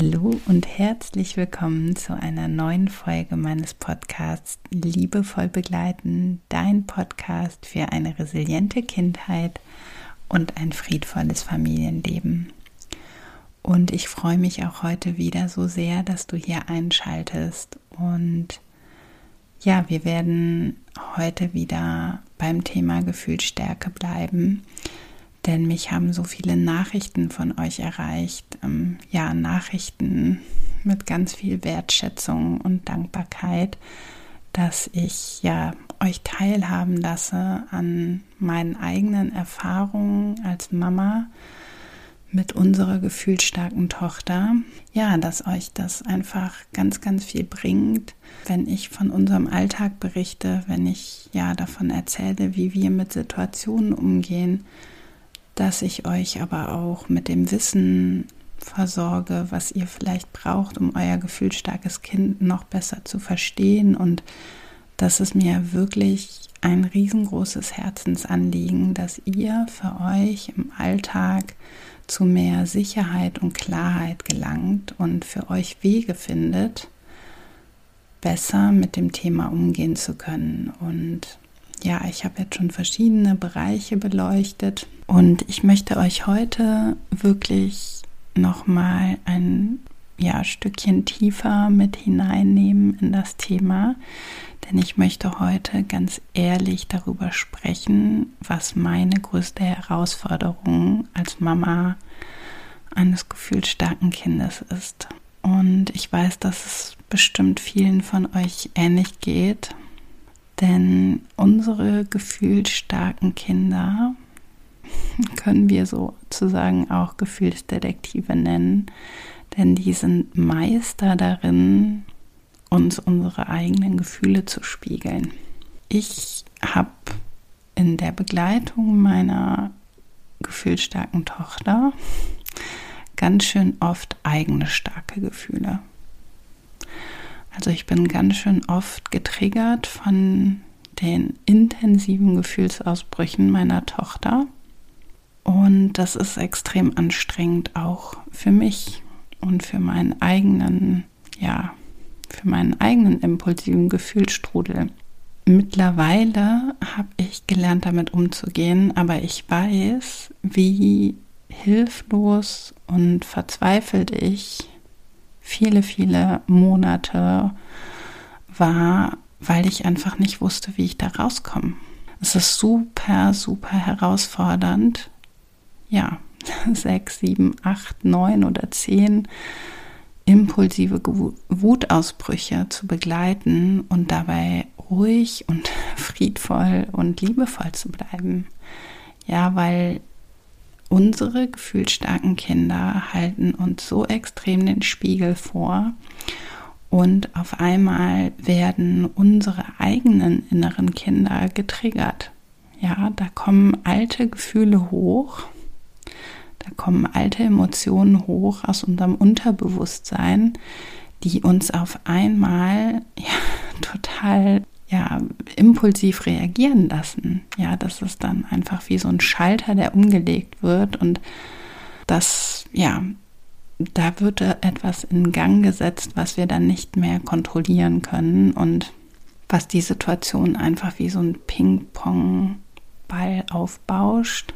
Hallo und herzlich willkommen zu einer neuen Folge meines Podcasts Liebevoll begleiten, dein Podcast für eine resiliente Kindheit und ein friedvolles Familienleben. Und ich freue mich auch heute wieder so sehr, dass du hier einschaltest. Und ja, wir werden heute wieder beim Thema Gefühlsstärke bleiben denn mich haben so viele Nachrichten von euch erreicht. Ähm, ja, Nachrichten mit ganz viel Wertschätzung und Dankbarkeit, dass ich ja euch teilhaben lasse an meinen eigenen Erfahrungen als Mama mit unserer gefühlsstarken Tochter. Ja, dass euch das einfach ganz, ganz viel bringt, wenn ich von unserem Alltag berichte, wenn ich ja davon erzähle, wie wir mit Situationen umgehen, dass ich euch aber auch mit dem Wissen versorge, was ihr vielleicht braucht, um euer gefühlsstarkes Kind noch besser zu verstehen. Und das ist mir wirklich ein riesengroßes Herzensanliegen, dass ihr für euch im Alltag zu mehr Sicherheit und Klarheit gelangt und für euch Wege findet, besser mit dem Thema umgehen zu können. Und ja, ich habe jetzt schon verschiedene Bereiche beleuchtet. Und ich möchte euch heute wirklich nochmal ein ja, Stückchen tiefer mit hineinnehmen in das Thema, denn ich möchte heute ganz ehrlich darüber sprechen, was meine größte Herausforderung als Mama eines gefühlsstarken Kindes ist. Und ich weiß, dass es bestimmt vielen von euch ähnlich geht denn unsere gefühlsstarken Kinder können wir sozusagen auch Gefühlsdetektive nennen, denn die sind Meister darin, uns unsere eigenen Gefühle zu spiegeln. Ich habe in der Begleitung meiner gefühlsstarken Tochter ganz schön oft eigene starke Gefühle. Also ich bin ganz schön oft getriggert von den intensiven Gefühlsausbrüchen meiner Tochter. Und das ist extrem anstrengend auch für mich und für meinen eigenen, ja, für meinen eigenen impulsiven Gefühlsstrudel. Mittlerweile habe ich gelernt, damit umzugehen, aber ich weiß, wie hilflos und verzweifelt ich viele, viele Monate war, weil ich einfach nicht wusste, wie ich da rauskomme. Es ist super, super herausfordernd. Ja, sechs, sieben, acht, neun oder zehn impulsive Wutausbrüche zu begleiten und dabei ruhig und friedvoll und liebevoll zu bleiben. Ja, weil unsere gefühlsstarken Kinder halten uns so extrem den Spiegel vor und auf einmal werden unsere eigenen inneren Kinder getriggert. Ja, da kommen alte Gefühle hoch, da kommen alte Emotionen hoch aus unserem Unterbewusstsein, die uns auf einmal ja, total ja, impulsiv reagieren lassen. Ja, das ist dann einfach wie so ein Schalter, der umgelegt wird und das, ja, da wird etwas in Gang gesetzt, was wir dann nicht mehr kontrollieren können und was die Situation einfach wie so ein Ping-Pong-Ball aufbauscht.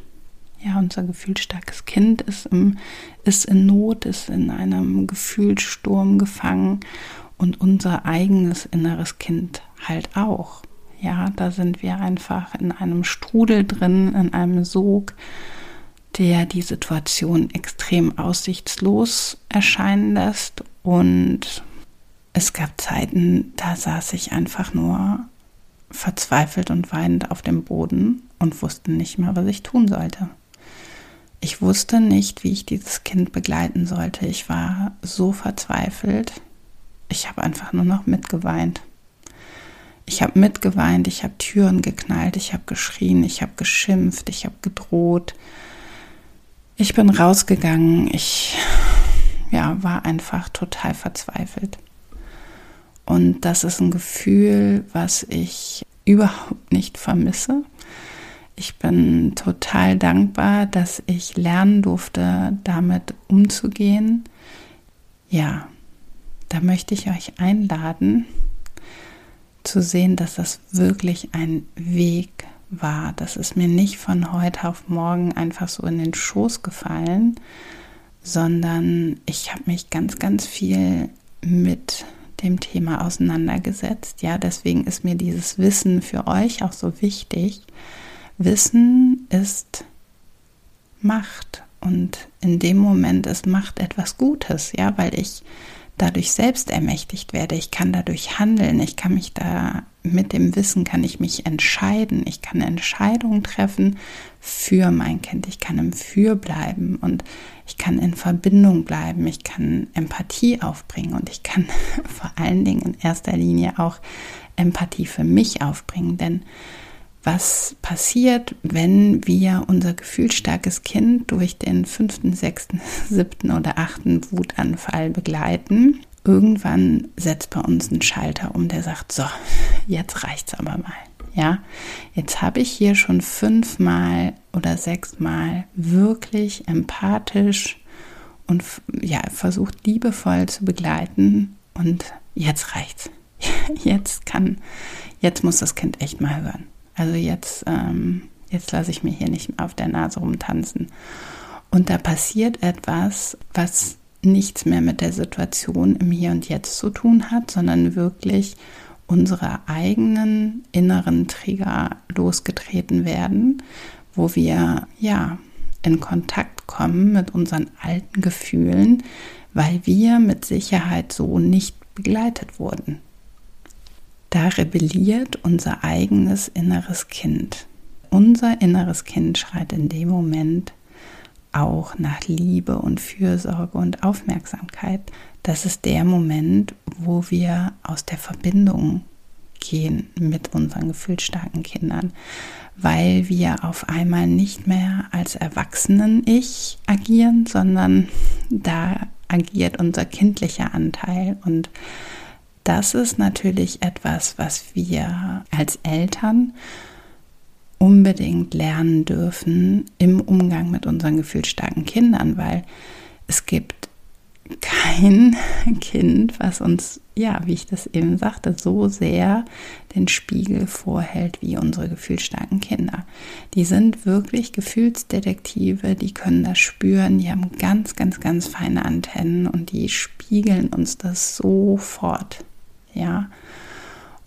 Ja, unser gefühlsstarkes Kind ist, im, ist in Not, ist in einem Gefühlssturm gefangen und unser eigenes inneres Kind halt auch. Ja, da sind wir einfach in einem Strudel drin, in einem Sog, der die Situation extrem aussichtslos erscheinen lässt. Und es gab Zeiten, da saß ich einfach nur verzweifelt und weinend auf dem Boden und wusste nicht mehr, was ich tun sollte. Ich wusste nicht, wie ich dieses Kind begleiten sollte. Ich war so verzweifelt. Ich habe einfach nur noch mitgeweint. Ich habe mitgeweint, ich habe Türen geknallt, ich habe geschrien, ich habe geschimpft, ich habe gedroht. Ich bin rausgegangen, ich ja, war einfach total verzweifelt. Und das ist ein Gefühl, was ich überhaupt nicht vermisse. Ich bin total dankbar, dass ich lernen durfte, damit umzugehen. Ja, da möchte ich euch einladen, zu sehen, dass das wirklich ein Weg war. Das ist mir nicht von heute auf morgen einfach so in den Schoß gefallen, sondern ich habe mich ganz, ganz viel mit dem Thema auseinandergesetzt. Ja, deswegen ist mir dieses Wissen für euch auch so wichtig. Wissen ist Macht und in dem Moment ist Macht etwas Gutes, ja, weil ich dadurch selbst ermächtigt werde. Ich kann dadurch handeln. Ich kann mich da mit dem Wissen kann ich mich entscheiden. Ich kann Entscheidungen treffen für mein Kind. Ich kann im Für bleiben und ich kann in Verbindung bleiben. Ich kann Empathie aufbringen und ich kann vor allen Dingen in erster Linie auch Empathie für mich aufbringen. Denn was passiert, wenn wir unser gefühlsstarkes Kind durch den fünften, sechsten, siebten oder achten Wutanfall begleiten. Irgendwann setzt bei uns ein Schalter um, der sagt, so, jetzt reicht's aber mal. Ja, jetzt habe ich hier schon fünfmal oder sechsmal wirklich empathisch und ja, versucht liebevoll zu begleiten und jetzt reicht's. Jetzt kann, jetzt muss das Kind echt mal hören. Also jetzt, ähm, jetzt lasse ich mir hier nicht auf der Nase rumtanzen. Und da passiert etwas, was nichts mehr mit der Situation im Hier und Jetzt zu tun hat, sondern wirklich unsere eigenen inneren Trigger losgetreten werden, wo wir ja in Kontakt kommen mit unseren alten Gefühlen, weil wir mit Sicherheit so nicht begleitet wurden. Da rebelliert unser eigenes inneres Kind. Unser inneres Kind schreit in dem Moment auch nach Liebe und Fürsorge und Aufmerksamkeit. Das ist der Moment, wo wir aus der Verbindung gehen mit unseren gefühlsstarken Kindern, weil wir auf einmal nicht mehr als Erwachsenen-Ich agieren, sondern da agiert unser kindlicher Anteil und das ist natürlich etwas, was wir als Eltern unbedingt lernen dürfen im Umgang mit unseren gefühlsstarken Kindern, weil es gibt kein Kind, was uns, ja, wie ich das eben sagte, so sehr den Spiegel vorhält wie unsere gefühlsstarken Kinder. Die sind wirklich Gefühlsdetektive, die können das spüren, die haben ganz, ganz, ganz feine Antennen und die spiegeln uns das sofort ja.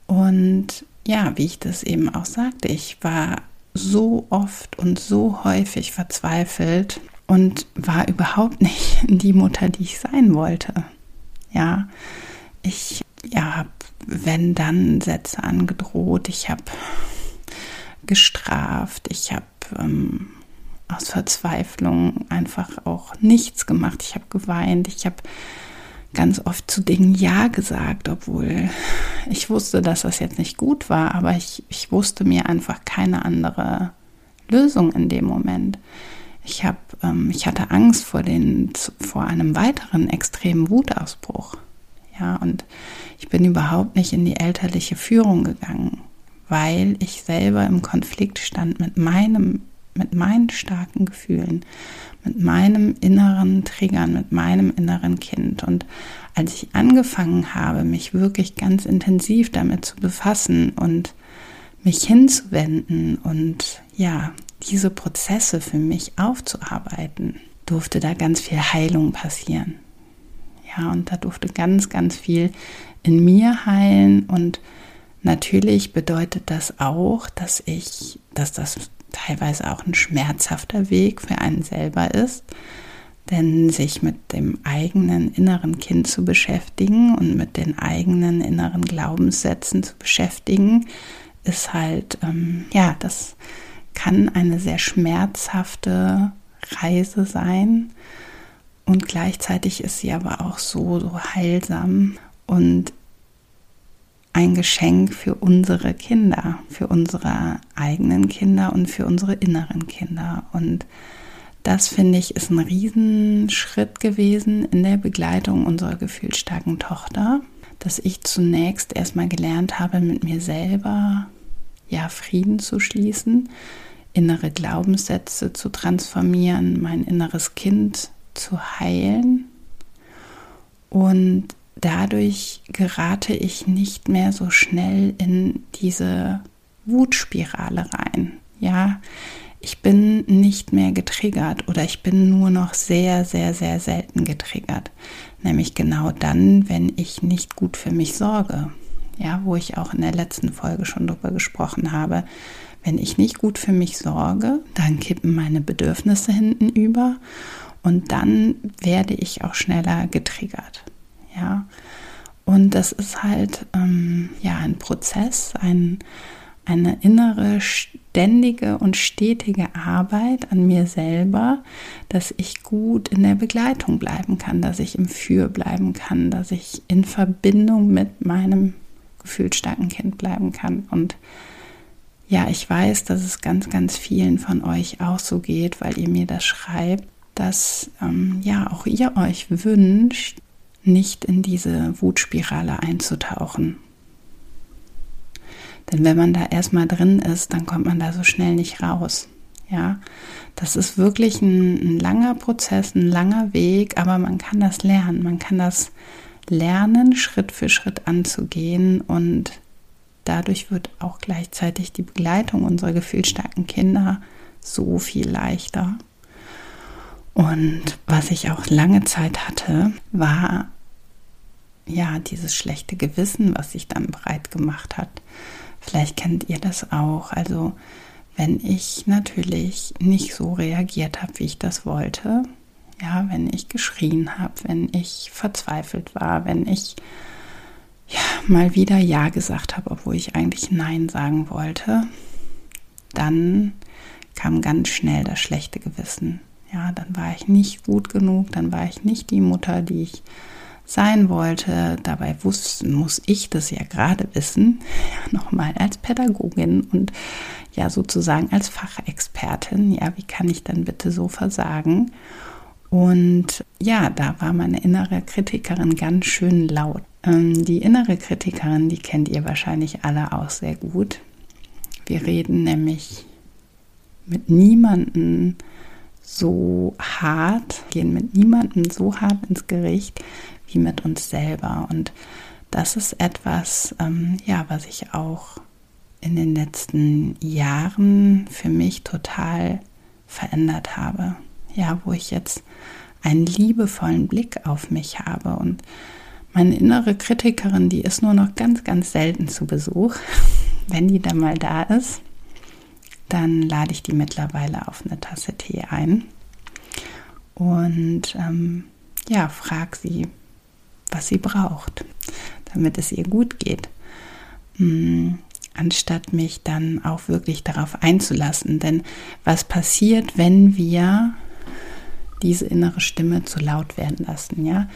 Und ja, wie ich das eben auch sagte, ich war so oft und so häufig verzweifelt und war überhaupt nicht die Mutter, die ich sein wollte. Ja, ich ja, habe wenn dann Sätze angedroht, ich habe gestraft, ich habe ähm, aus Verzweiflung einfach auch nichts gemacht, ich habe geweint, ich habe ganz oft zu Dingen Ja gesagt, obwohl ich wusste, dass das jetzt nicht gut war, aber ich, ich wusste mir einfach keine andere Lösung in dem Moment. Ich, hab, ähm, ich hatte Angst vor, den, vor einem weiteren extremen Wutausbruch. Ja, und ich bin überhaupt nicht in die elterliche Führung gegangen, weil ich selber im Konflikt stand mit meinem, mit meinen starken Gefühlen, mit meinem inneren Triggern, mit meinem inneren Kind. Und als ich angefangen habe, mich wirklich ganz intensiv damit zu befassen und mich hinzuwenden und ja, diese Prozesse für mich aufzuarbeiten, durfte da ganz viel Heilung passieren. Ja, und da durfte ganz, ganz viel in mir heilen und natürlich bedeutet das auch, dass ich, dass das teilweise auch ein schmerzhafter Weg für einen selber ist. Denn sich mit dem eigenen inneren Kind zu beschäftigen und mit den eigenen inneren Glaubenssätzen zu beschäftigen, ist halt, ähm, ja, das kann eine sehr schmerzhafte Reise sein und gleichzeitig ist sie aber auch so, so heilsam und ein Geschenk für unsere Kinder, für unsere eigenen Kinder und für unsere inneren Kinder. Und das finde ich ist ein Riesenschritt gewesen in der Begleitung unserer gefühlsstarken Tochter, dass ich zunächst erstmal gelernt habe, mit mir selber ja Frieden zu schließen, innere Glaubenssätze zu transformieren, mein inneres Kind zu heilen und dadurch gerate ich nicht mehr so schnell in diese Wutspirale rein. Ja, ich bin nicht mehr getriggert oder ich bin nur noch sehr, sehr, sehr selten getriggert. Nämlich genau dann, wenn ich nicht gut für mich sorge. Ja, wo ich auch in der letzten Folge schon drüber gesprochen habe. Wenn ich nicht gut für mich sorge, dann kippen meine Bedürfnisse hinten über und dann werde ich auch schneller getriggert. Ja, und das ist halt ähm, ja ein Prozess, ein, eine innere, ständige und stetige Arbeit an mir selber, dass ich gut in der Begleitung bleiben kann, dass ich im Für bleiben kann, dass ich in Verbindung mit meinem gefühlsstarken Kind bleiben kann. Und ja, ich weiß, dass es ganz, ganz vielen von euch auch so geht, weil ihr mir das schreibt, dass ähm, ja auch ihr euch wünscht, nicht in diese Wutspirale einzutauchen. Denn wenn man da erstmal drin ist, dann kommt man da so schnell nicht raus. Ja, das ist wirklich ein, ein, langer Prozess, ein langer Weg, aber man kann das lernen. Man kann das lernen, Schritt für Schritt anzugehen und dadurch wird auch gleichzeitig die Begleitung unserer gefühlsstarken Kinder so viel leichter. Und was ich auch lange Zeit hatte, war ja, dieses schlechte Gewissen, was sich dann breit gemacht hat. Vielleicht kennt ihr das auch. Also, wenn ich natürlich nicht so reagiert habe, wie ich das wollte, ja, wenn ich geschrien habe, wenn ich verzweifelt war, wenn ich ja, mal wieder Ja gesagt habe, obwohl ich eigentlich Nein sagen wollte, dann kam ganz schnell das schlechte Gewissen. Ja, dann war ich nicht gut genug, dann war ich nicht die Mutter, die ich sein wollte. Dabei wussten, muss ich das ja gerade wissen, nochmal als Pädagogin und ja sozusagen als Fachexpertin. Ja, wie kann ich dann bitte so versagen? Und ja, da war meine innere Kritikerin ganz schön laut. Ähm, die innere Kritikerin, die kennt ihr wahrscheinlich alle auch sehr gut. Wir reden nämlich mit niemandem so hart, gehen mit niemandem so hart ins Gericht wie mit uns selber. Und das ist etwas, ähm, ja, was ich auch in den letzten Jahren für mich total verändert habe. Ja, wo ich jetzt einen liebevollen Blick auf mich habe und meine innere Kritikerin, die ist nur noch ganz, ganz selten zu Besuch. Wenn die dann mal da ist, dann lade ich die mittlerweile auf eine Tasse Tee ein und ähm, ja, frag sie, was sie braucht, damit es ihr gut geht. Hm, anstatt mich dann auch wirklich darauf einzulassen. Denn was passiert, wenn wir diese innere Stimme zu laut werden lassen? Ja,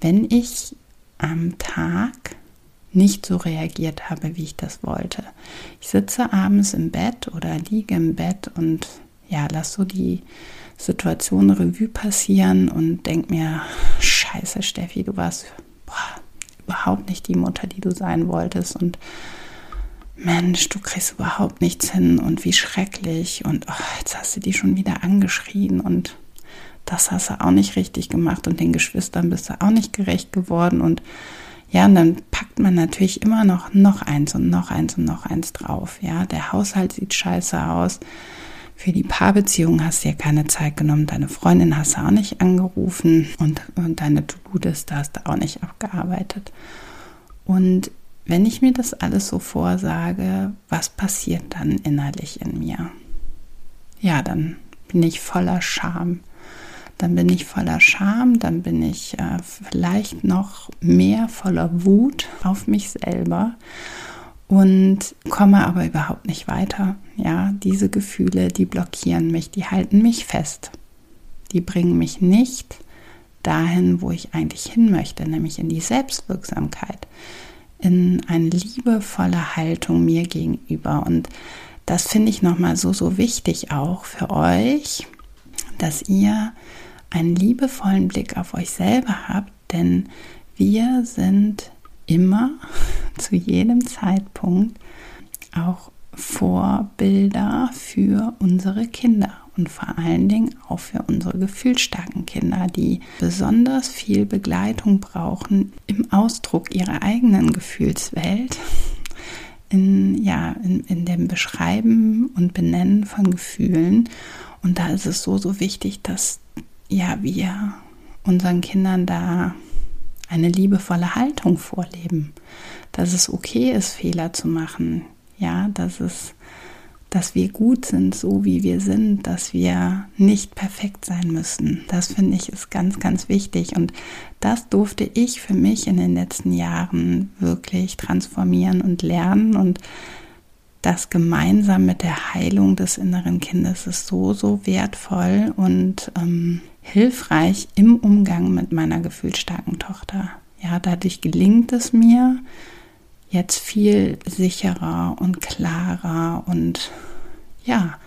wenn ich am Tag nicht so reagiert habe, wie ich das wollte. Ich sitze abends im Bett oder liege im Bett und ja, lass so die Situation Revue passieren und denk mir, scheiße Steffi, du warst boah, überhaupt nicht die Mutter, die du sein wolltest und Mensch, du kriegst überhaupt nichts hin und wie schrecklich und oh, jetzt hast du die schon wieder angeschrien und das hast du auch nicht richtig gemacht und den Geschwistern bist du auch nicht gerecht geworden und ja, und dann packt man natürlich immer noch noch eins und noch eins und noch eins drauf. Ja, der Haushalt sieht scheiße aus. Für die Paarbeziehung hast du ja keine Zeit genommen. Deine Freundin hast du auch nicht angerufen und, und deine To-Do-Liste hast du auch nicht abgearbeitet. Und wenn ich mir das alles so vorsage, was passiert dann innerlich in mir? Ja, dann bin ich voller Scham. Dann bin ich voller Scham, dann bin ich äh, vielleicht noch mehr voller Wut auf mich selber und komme aber überhaupt nicht weiter. Ja, diese Gefühle, die blockieren mich, die halten mich fest. Die bringen mich nicht dahin, wo ich eigentlich hin möchte, nämlich in die Selbstwirksamkeit, in eine liebevolle Haltung mir gegenüber. Und das finde ich nochmal so, so wichtig auch für euch, dass ihr einen liebevollen Blick auf euch selber habt, denn wir sind immer zu jedem Zeitpunkt auch Vorbilder für unsere Kinder und vor allen Dingen auch für unsere gefühlsstarken Kinder, die besonders viel Begleitung brauchen im Ausdruck ihrer eigenen Gefühlswelt, in, ja, in, in dem Beschreiben und Benennen von Gefühlen. Und da ist es so, so wichtig, dass ja, wir unseren Kindern da eine liebevolle Haltung vorleben, dass es okay ist, Fehler zu machen, ja, dass es dass wir gut sind, so wie wir sind, dass wir nicht perfekt sein müssen. Das finde ich ist ganz, ganz wichtig. Und das durfte ich für mich in den letzten Jahren wirklich transformieren und lernen. Und das gemeinsam mit der Heilung des inneren Kindes ist so, so wertvoll und ähm, hilfreich im Umgang mit meiner gefühlsstarken Tochter. Ja, dadurch gelingt es mir, jetzt viel sicherer und klarer und ja,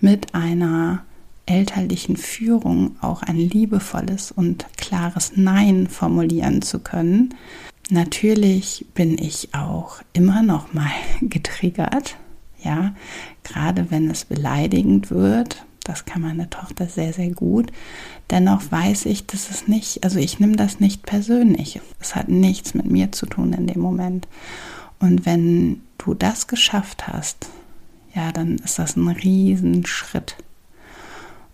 mit einer elterlichen Führung auch ein liebevolles und klares Nein formulieren zu können. Natürlich bin ich auch immer noch mal getriggert, ja, gerade wenn es beleidigend wird. Das kann meine Tochter sehr, sehr gut. Dennoch weiß ich, dass es nicht, also ich nehme das nicht persönlich. Es hat nichts mit mir zu tun in dem Moment. Und wenn du das geschafft hast, ja, dann ist das ein Riesenschritt.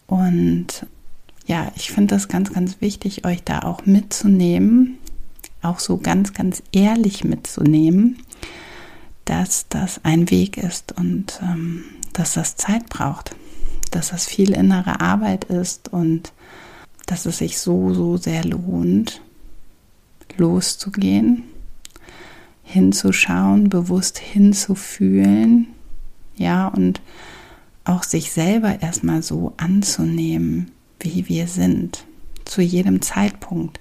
Und ja, ich finde das ganz, ganz wichtig, euch da auch mitzunehmen, auch so ganz, ganz ehrlich mitzunehmen, dass das ein Weg ist und ähm, dass das Zeit braucht, dass das viel innere Arbeit ist und dass es sich so, so sehr lohnt, loszugehen hinzuschauen, bewusst hinzufühlen, ja, und auch sich selber erstmal so anzunehmen, wie wir sind, zu jedem Zeitpunkt.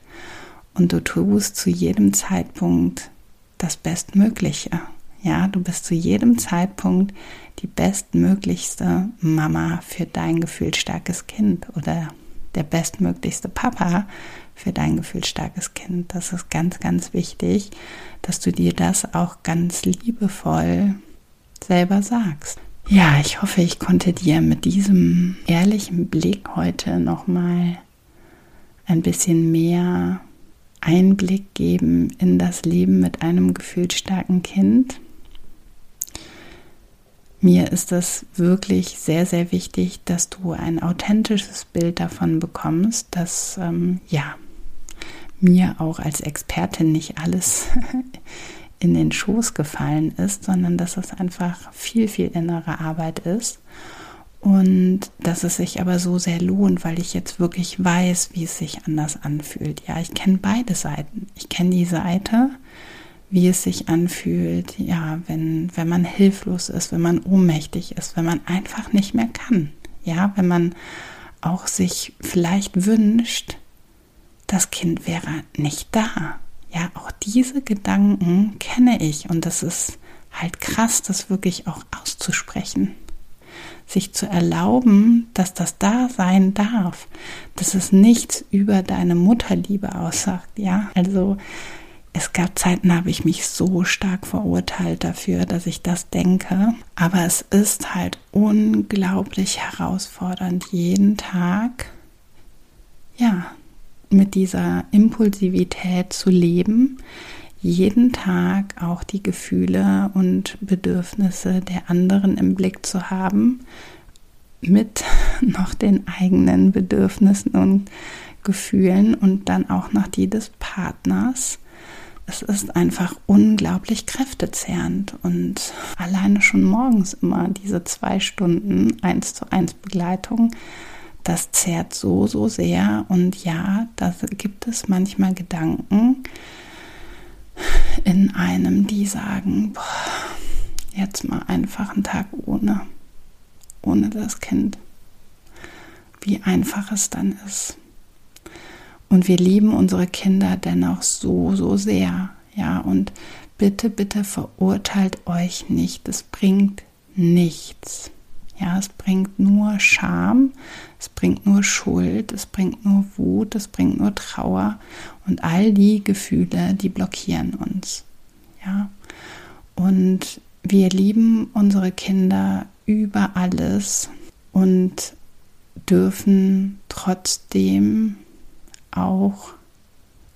Und du tust zu jedem Zeitpunkt das Bestmögliche. Ja, du bist zu jedem Zeitpunkt die bestmöglichste Mama für dein gefühlsstarkes Kind oder der bestmöglichste Papa für dein gefühlsstarkes Kind. Das ist ganz, ganz wichtig, dass du dir das auch ganz liebevoll selber sagst. Ja, ich hoffe, ich konnte dir mit diesem ehrlichen Blick heute nochmal ein bisschen mehr Einblick geben in das Leben mit einem gefühlsstarken Kind. Mir ist es wirklich sehr, sehr wichtig, dass du ein authentisches Bild davon bekommst, dass ähm, ja mir auch als Expertin nicht alles in den Schoß gefallen ist, sondern dass es einfach viel, viel innere Arbeit ist und dass es sich aber so sehr lohnt, weil ich jetzt wirklich weiß, wie es sich anders anfühlt. Ja, ich kenne beide Seiten. Ich kenne die Seite, wie es sich anfühlt, ja, wenn, wenn man hilflos ist, wenn man ohnmächtig ist, wenn man einfach nicht mehr kann. Ja, wenn man auch sich vielleicht wünscht, das Kind wäre nicht da. Ja, auch diese Gedanken kenne ich und das ist halt krass, das wirklich auch auszusprechen. Sich zu erlauben, dass das da sein darf, dass es nichts über deine Mutterliebe aussagt. Ja, also es gab Zeiten, habe ich mich so stark verurteilt dafür, dass ich das denke. Aber es ist halt unglaublich herausfordernd, jeden Tag, ja, mit dieser Impulsivität zu leben, jeden Tag auch die Gefühle und Bedürfnisse der anderen im Blick zu haben, mit noch den eigenen Bedürfnissen und Gefühlen und dann auch noch die des Partners. Es ist einfach unglaublich kräftezehrend und alleine schon morgens immer diese zwei Stunden eins zu eins Begleitung das zehrt so, so sehr. Und ja, da gibt es manchmal Gedanken in einem, die sagen, boah, jetzt mal einfach einen Tag ohne, ohne das Kind. Wie einfach es dann ist. Und wir lieben unsere Kinder dennoch so, so sehr. Ja, und bitte, bitte verurteilt euch nicht. Es bringt nichts. Ja, es bringt nur Scham, es bringt nur Schuld, es bringt nur Wut, es bringt nur Trauer und all die Gefühle, die blockieren uns. Ja, und wir lieben unsere Kinder über alles und dürfen trotzdem auch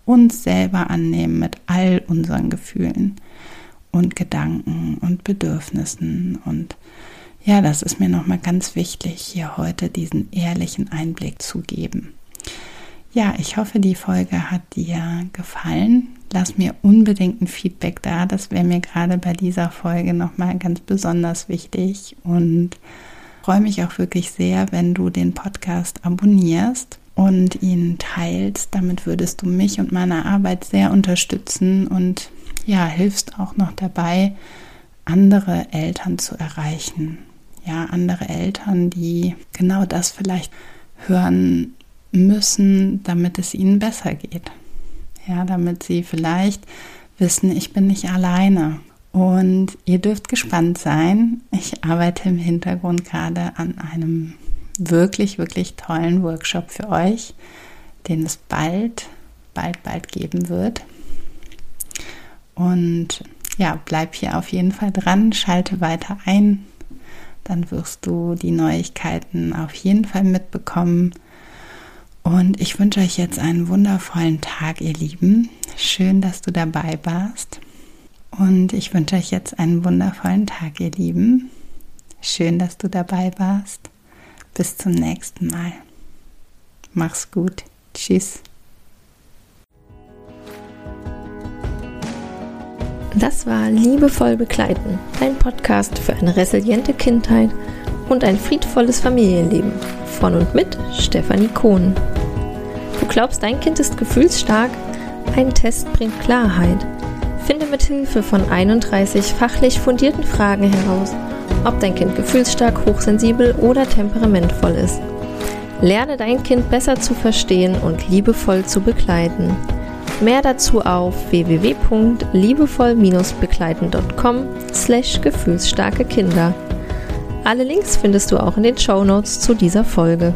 uns selber annehmen mit all unseren Gefühlen und Gedanken und Bedürfnissen und ja, das ist mir nochmal ganz wichtig, hier heute diesen ehrlichen Einblick zu geben. Ja, ich hoffe, die Folge hat dir gefallen. Lass mir unbedingt ein Feedback da. Das wäre mir gerade bei dieser Folge nochmal ganz besonders wichtig und freue mich auch wirklich sehr, wenn du den Podcast abonnierst und ihn teilst. Damit würdest du mich und meine Arbeit sehr unterstützen und ja, hilfst auch noch dabei, andere Eltern zu erreichen. Ja, andere Eltern, die genau das vielleicht hören müssen, damit es ihnen besser geht. Ja, damit sie vielleicht wissen, ich bin nicht alleine. Und ihr dürft gespannt sein. Ich arbeite im Hintergrund gerade an einem wirklich, wirklich tollen Workshop für euch, den es bald, bald, bald geben wird. Und ja, bleib hier auf jeden Fall dran, schalte weiter ein, dann wirst du die Neuigkeiten auf jeden Fall mitbekommen. Und ich wünsche euch jetzt einen wundervollen Tag, ihr Lieben. Schön, dass du dabei warst. Und ich wünsche euch jetzt einen wundervollen Tag, ihr Lieben. Schön, dass du dabei warst. Bis zum nächsten Mal. Mach's gut. Tschüss. Das war Liebevoll begleiten, dein Podcast für eine resiliente Kindheit und ein friedvolles Familienleben. Von und mit Stefanie Kohn. Du glaubst, dein Kind ist gefühlsstark? Ein Test bringt Klarheit. Finde mit Hilfe von 31 fachlich fundierten Fragen heraus, ob dein Kind gefühlsstark, hochsensibel oder temperamentvoll ist. Lerne dein Kind besser zu verstehen und liebevoll zu begleiten. Mehr dazu auf www.liebevoll-begleiten.com slash gefühlsstarke Kinder. Alle Links findest du auch in den Show Notes zu dieser Folge.